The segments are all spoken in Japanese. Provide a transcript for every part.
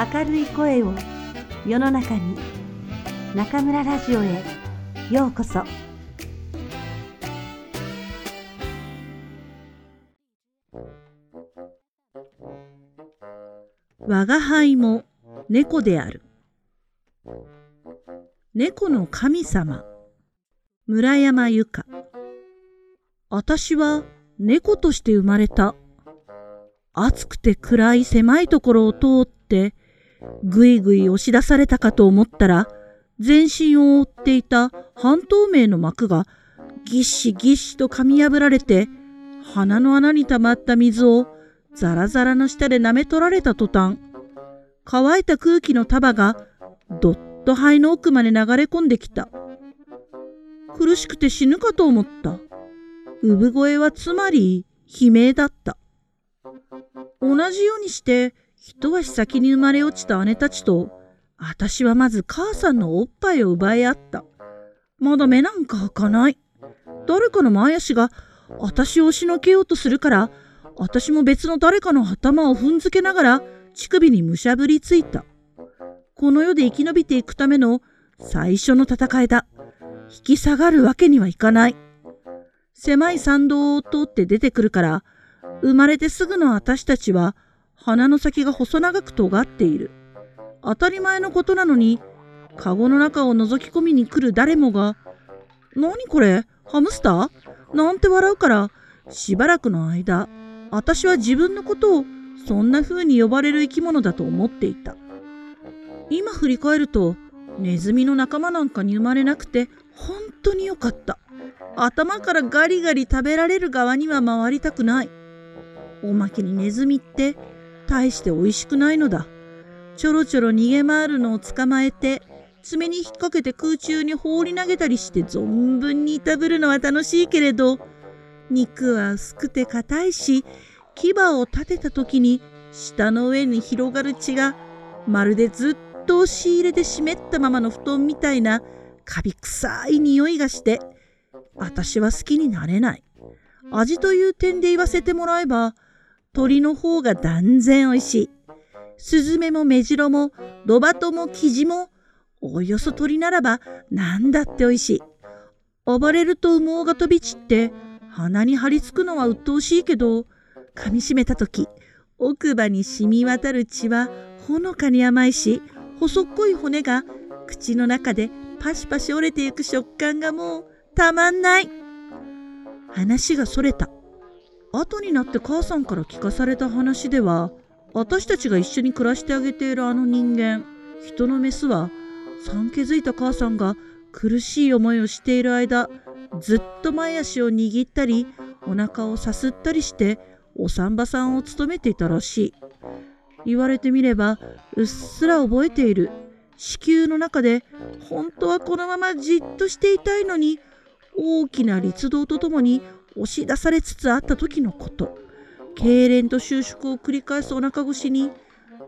明るい声を世の中に中村ラジオへようこそ。我が輩も猫である。猫の神様。村山由佳。私は猫として生まれた。暑くて暗い狭いところを通ってぐいぐい押し出されたかと思ったら全身を覆っていた半透明の膜がぎっしぎっしと噛み破られて鼻の穴に溜まった水をザラザラの下で舐め取られた途端乾いた空気の束がどっと肺の奥まで流れ込んできた。苦しくて死ぬかと思った。産声はつまり悲鳴だった。同じようにして一足先に生まれ落ちた姉たちと、私はまず母さんのおっぱいを奪い合った。まだ目なんか開かない。誰かの前足が私を押しのけようとするから、私も別の誰かの頭を踏んづけながら乳首にむしゃぶりついた。この世で生き延びていくための最初の戦いだ。引き下がるわけにはいかない。狭い参道を通って出てくるから、生まれてすぐの私たちは鼻の先が細長く尖っている。当たり前のことなのに、カゴの中を覗き込みに来る誰もが、何これ？ハムスター？なんて笑うから、しばらくの間、私は自分のことをそんな風に呼ばれる生き物だと思っていた。今振り返ると、ネズミの仲間なんかに生まれなくて本当によかった。頭からガリガリ食べられる側には回りたくない。おまけにネズミって大して美味しくないのだ。ちょろちょろ逃げ回るのを捕まえて、爪に引っ掛けて空中に放り投げたりして存分にいたぶるのは楽しいけれど、肉は薄くて硬いし、牙を立てた時に舌の上に広がる血が、まるでずっと押し入れで湿ったままの布団みたいなカビ臭い匂いがして、私は好きになれない。味という点で言わせてもらえば、鳥の方が断然美味しい。スズメもメジロもロバトもキジもおおよそ鳥ならば何だって美味しい。暴れると羽毛が飛び散って鼻に張り付くのは鬱陶しいけど噛みしめた時奥歯に染み渡る血はほのかに甘いし細っこい骨が口の中でパシパシ折れていく食感がもうたまんない話がそれた後になって母さんから聞かされた話では私たちが一緒に暮らしてあげているあの人間人のメスは産気づいた母さんが苦しい思いをしている間ずっと前足を握ったりお腹をさすったりしてお産婆さんを務めていたらしい。言われてみればうっすら覚えている。子宮の中で本当はこのままじっとしていたいのに大きな律動とともに押し出されつつあった時のこと。痙攣と収縮を繰り返すお腹越しに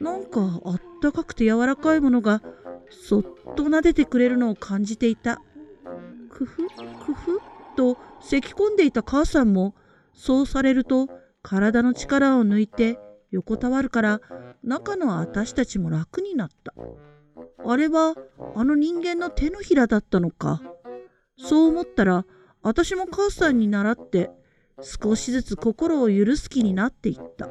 なんかあったかくて柔らかいものがそっと撫でてくれるのを感じていた。くふくふと咳き込んでいた母さんもそうされると体の力を抜いて横たわるから中の私たちも楽になった。あれはあの人間の手のひらだったのか。そう思ったら私も母さんに習って少しずつ心を許す気になっていった。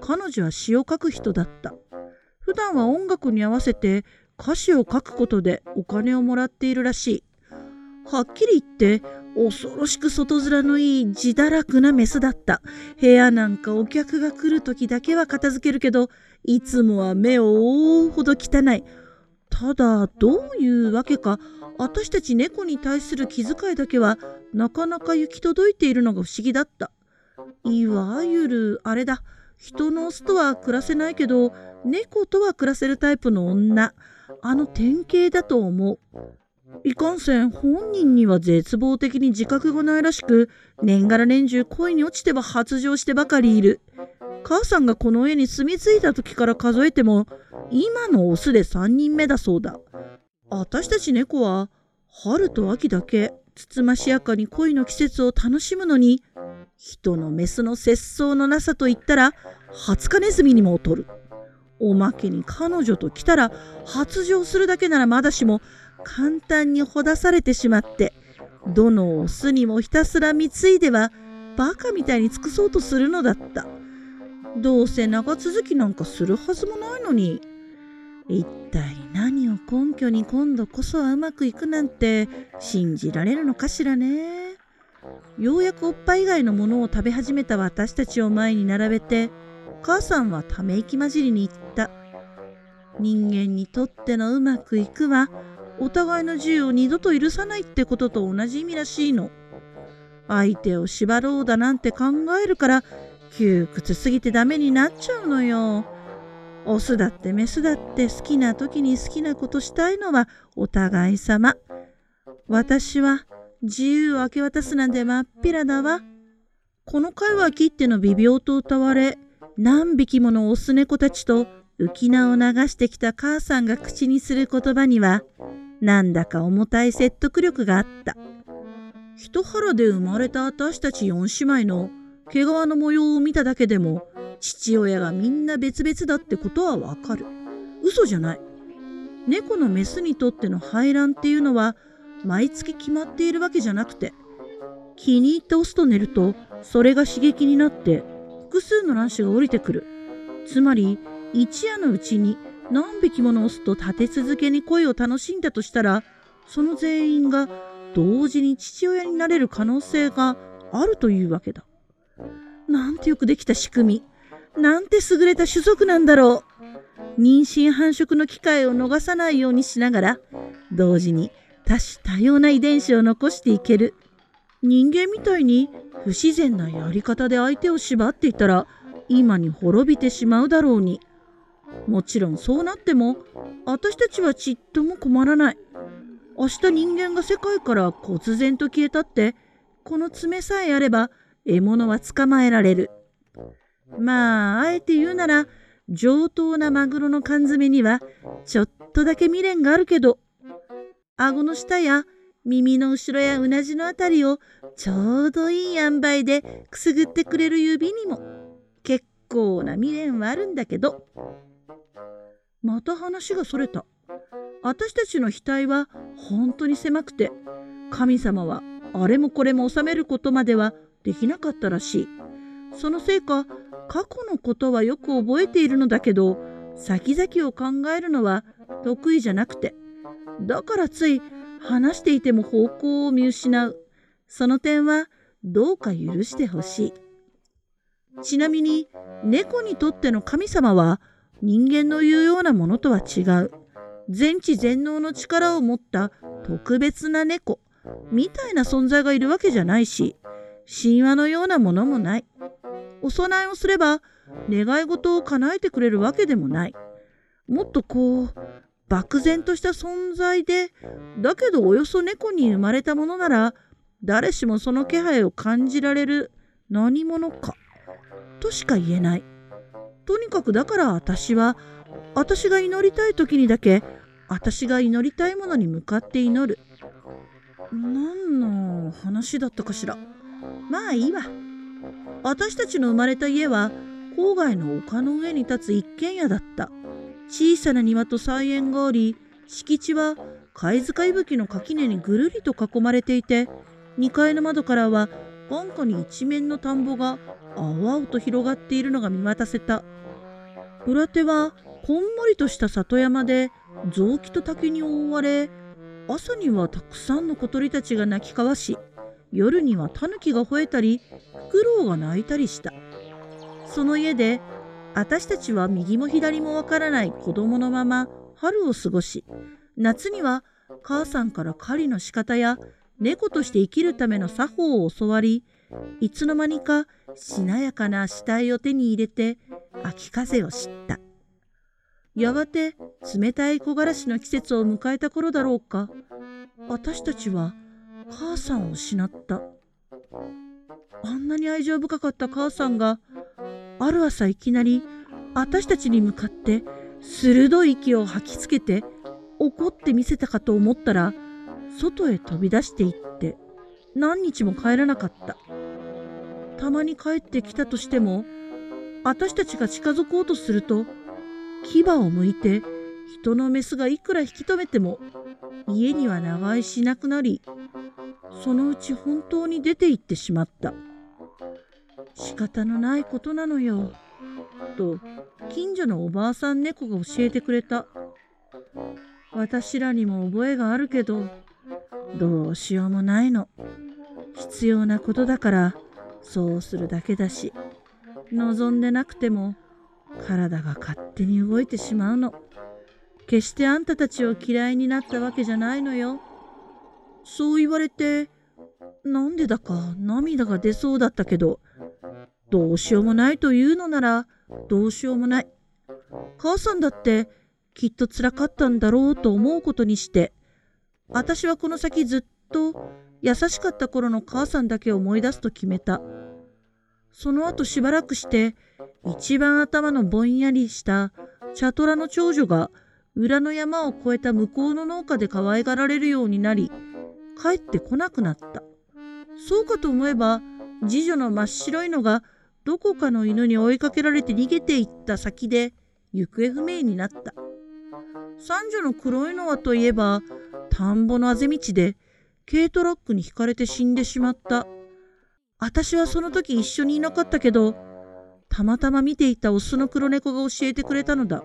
彼女は詩を書く人だった。普段は音楽に合わせて歌詞を書くことでお金をもらっているらしい。はっきり言って恐ろしく外面のいい自堕落なメスだった。部屋なんかお客が来る時だけは片付けるけどいつもは目を覆うほど汚い。ただどういうわけか私たち猫に対する気遣いだけはなかなか行き届いているのが不思議だった。いわゆるあれだ人のオスとは暮らせないけど猫とは暮らせるタイプの女あの典型だと思う。いかんせん本人には絶望的に自覚がないらしく年がら年中恋に落ちては発情してばかりいる。母さんがこの家に住み着いた時から数えても今のオスで3人目だそうだ。私たち猫は春と秋だけつつましやかに恋の季節を楽しむのに人のメスの節操のなさといったらハツカネズミにも劣るおまけに彼女と来たら発情するだけならまだしも簡単にほだされてしまってどのオスにもひたすら貢いではバカみたいに尽くそうとするのだった。どうせ長続きなんかするはずもないのに。一体何を根拠に今度こそはうまくいくなんて信じられるのかしらね。ようやくおっぱい以外のものを食べ始めた私たちを前に並べて、母さんはため息混じりに言った。人間にとってのうまくいくは、お互いの自由を二度と許さないってことと同じ意味らしいの。相手を縛ろうだなんて考えるから窮屈すぎてダメになっちゃうのよ。オスだってメスだって好きな時に好きなことしたいのはお互い様。私は自由を明け渡すなんてまっぴらだわ。この回は切っての微病と歌われ、何匹ものオス猫たちと浮き名を流してきた母さんが口にする言葉には、なんだか重たい説得力があった。一腹で生まれた私たち四姉妹の毛皮の模様を見ただけでも父親がみんな別々だってことはわかる。嘘じゃない。猫のメスにとっての排卵っていうのは毎月決まっているわけじゃなくて気に入ったオスと寝るとそれが刺激になって複数の卵子が降りてくる。つまり一夜のうちに何匹ものオスと立て続けに恋を楽しんだとしたらその全員が同時に父親になれる可能性があるというわけだ。なんてよくできた仕組み。なんて優れた種族なんだろう。妊娠繁殖の機会を逃さないようにしながら、同時に多種多様な遺伝子を残していける。人間みたいに不自然なやり方で相手を縛っていたら、今に滅びてしまうだろうに。もちろんそうなっても、私たちはちっとも困らない。明日人間が世界から忽然と消えたって、この爪さえあれば獲物は捕まえられる。まあ、あえて言うなら、上等なマグロの缶詰にはちょっとだけ未練があるけど、顎の下や耳の後ろやうなじのあたりをちょうどいい塩梅でくすぐってくれる指にも結構な未練はあるんだけど。また話がそれた。私たちの額は本当に狭くて、神様はあれもこれも収めることまではできなかったらしい。そのせいか、過去のことはよく覚えているのだけど、先々を考えるのは得意じゃなくて、だからつい話していても方向を見失う。その点はどうか許してほしい。ちなみに、猫にとっての神様は人間の言うようなものとは違う。全知全能の力を持った特別な猫みたいな存在がいるわけじゃないし、神話のようなものもない。お供えをすれば願い事を叶えてくれるわけでもない。もっとこう、漠然とした存在で、だけどおよそ猫に生まれたものなら、誰しもその気配を感じられる何者か、としか言えない。とにかくだから私は、私が祈りたい時にだけ、私が祈りたいものに向かって祈る。何の話だったかしら。まあいいわ。私たちの生まれた家は郊外の丘の上に立つ一軒家だった。小さな庭と菜園があり、敷地は貝塚いぶきの垣根にぐるりと囲まれていて、2階の窓からは眼下に一面の田んぼが青々と広がっているのが見渡せた。裏手はこんもりとした里山で雑木と竹に覆われ、朝にはたくさんの小鳥たちが鳴き交わし、夜にはタヌキが吠えたりフクロウが鳴いたりした。その家で私たちは右も左もわからない子供のまま春を過ごし夏には母さんから狩りの仕方や猫として生きるための作法を教わりいつの間にかしなやかな死体を手に入れて秋風を知った。やがて冷たい木枯らしの季節を迎えた頃だろうか。私たちは母さんを失った。あんなに愛情深かった母さんが、ある朝いきなり私たちに向かって鋭い息を吐きつけて怒ってみせたかと思ったら、外へ飛び出していって何日も帰らなかった。たまに帰ってきたとしても、私たちが近づこうとすると、牙をむいて人のメスがいくら引き止めても家には長居しなくなりそのうち本当に出て行ってしまった。仕方のないことなのよ。と近所のおばあさん猫が教えてくれた。私らにも覚えがあるけどどうしようもないの。必要なことだからそうするだけだし望んでなくても体が勝手に動いてしまうの。決してあんたたちを嫌いになったわけじゃないのよそう言われてなんでだか涙が出そうだったけどどうしようもないというのならどうしようもない母さんだってきっとつらかったんだろうと思うことにして私はこの先ずっと優しかった頃の母さんだけを思い出すと決めた。その後しばらくして一番頭のぼんやりした茶虎の長女が裏の山を越えた向こうの農家で可愛がられるようになり帰ってこなくなった。そうかと思えば次女の真っ白いのがどこかの犬に追いかけられて逃げていった先で行方不明になった。三女の黒いのはといえば田んぼのあぜ道で軽トラックにひかれて死んでしまった。私はその時一緒にいなかったけど、たまたま見ていたオスの黒猫が教えてくれたのだ。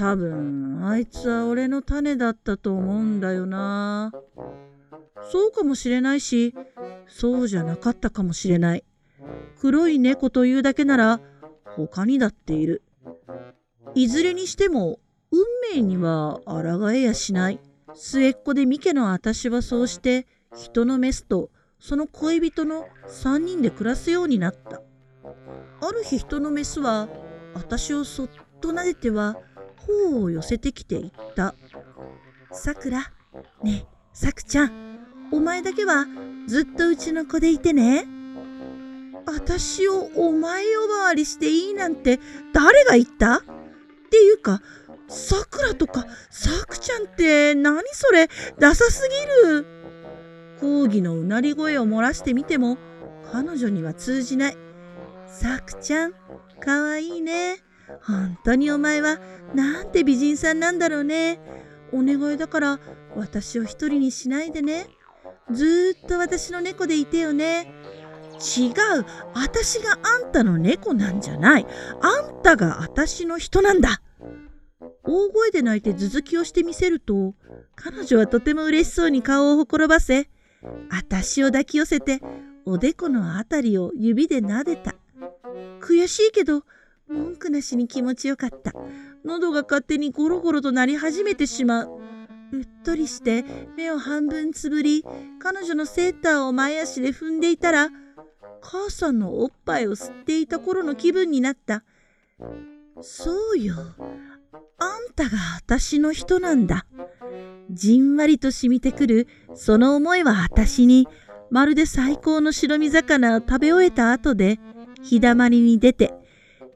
多分、あいつは俺の種だったと思うんだよな。そうかもしれないし、そうじゃなかったかもしれない。黒い猫というだけなら、他にだっている。いずれにしても、運命には抗えやしない。末っ子で三家の私はそうして人のメスとその恋人の3人で暮らすようになった。ある日人のメスは私をそっと撫でては頬を寄せてきて言った。さくら、ねえ、さくちゃん、お前だけはずっとうちの子でいてね。私をお前呼ばわりしていいなんて誰が言った？っていうか、さくらとかさくちゃんって何それ？ダサすぎる講義のうなり声を漏らしてみても彼女には通じない。さくちゃん、かわいいね。本当にお前はなんて美人さんなんだろうね。お願いだから私を一人にしないでね。ずっと私の猫でいてよね。違う。私があんたの猫なんじゃない。あんたが私の人なんだ。大声で泣いて頭突きをしてみせると、彼女はとても嬉しそうに顔をほころばせ、私を抱き寄せて、おでこのあたりを指で撫でた。悔しいけど、文句なしに気持ちよかった。喉が勝手にゴロゴロと鳴り始めてしまう。うっとりして目を半分つぶり、彼女のセーターを前足で踏んでいたら、母さんのおっぱいを吸っていた頃の気分になった。そうよ。あんたが私の人なんだ。じんわりと染みてくるその思いは私にまるで最高の白身魚を食べ終えた後で日だまりに出て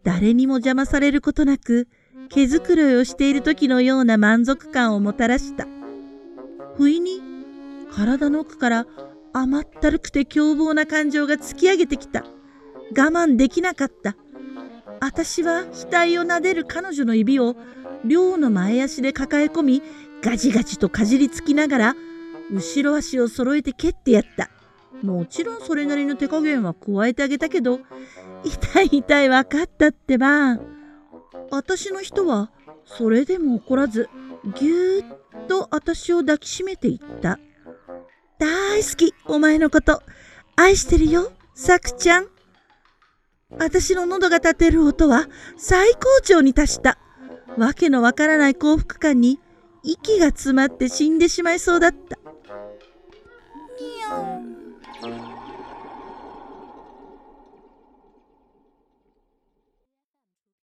誰にも邪魔されることなく毛づくろいをしている時のような満足感をもたらした。不意に体の奥から甘ったるくて凶暴な感情が突き上げてきた。我慢できなかった。私は額を撫でる彼女の指を寮の前足で抱え込みガジガジとかじりつきながら後ろ足を揃えて蹴ってやったもちろんそれなりの手加減は加えてあげたけど痛い痛い分かったってば私の人はそれでも怒らずぎゅーっと私を抱きしめていった大好きお前のこと愛してるよさくちゃん私の喉が立てる音は最高潮に達した。わけのわからない幸福感に息が詰まって死んでしまいそうだった。